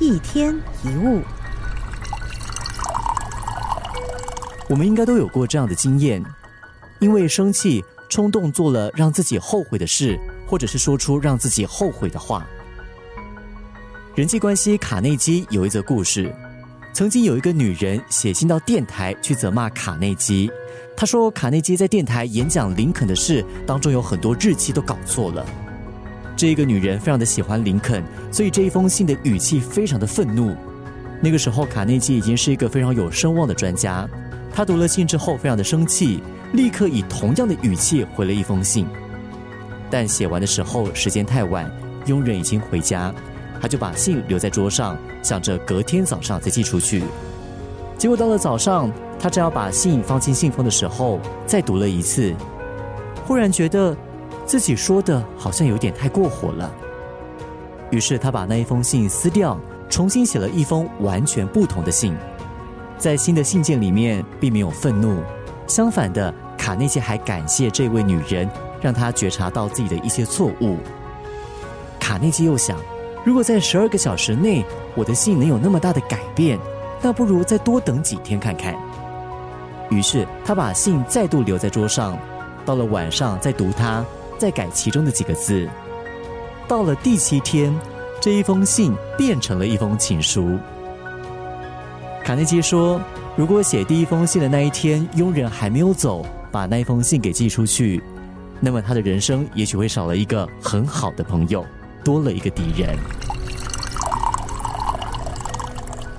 一天一物，我们应该都有过这样的经验：因为生气、冲动做了让自己后悔的事，或者是说出让自己后悔的话。人际关系卡内基有一则故事：曾经有一个女人写信到电台去责骂卡内基，她说卡内基在电台演讲林肯的事当中有很多日期都搞错了。这一个女人非常的喜欢林肯，所以这一封信的语气非常的愤怒。那个时候，卡内基已经是一个非常有声望的专家。他读了信之后，非常的生气，立刻以同样的语气回了一封信。但写完的时候，时间太晚，佣人已经回家，他就把信留在桌上，想着隔天早上再寄出去。结果到了早上，他正要把信放进信封的时候，再读了一次，忽然觉得。自己说的好像有点太过火了，于是他把那一封信撕掉，重新写了一封完全不同的信。在新的信件里面，并没有愤怒，相反的，卡内基还感谢这位女人，让他觉察到自己的一些错误。卡内基又想，如果在十二个小时内我的信能有那么大的改变，那不如再多等几天看看。于是他把信再度留在桌上，到了晚上再读它。再改其中的几个字，到了第七天，这一封信变成了一封情书。卡内基说：“如果写第一封信的那一天，佣人还没有走，把那一封信给寄出去，那么他的人生也许会少了一个很好的朋友，多了一个敌人。”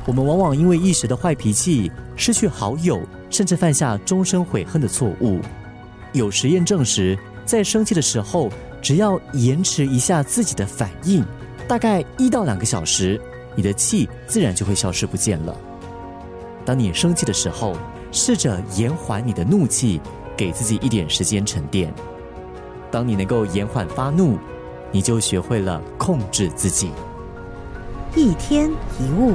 我们往往因为一时的坏脾气，失去好友，甚至犯下终身悔恨的错误。有实验证实。在生气的时候，只要延迟一下自己的反应，大概一到两个小时，你的气自然就会消失不见了。当你生气的时候，试着延缓你的怒气，给自己一点时间沉淀。当你能够延缓发怒，你就学会了控制自己。一天一物。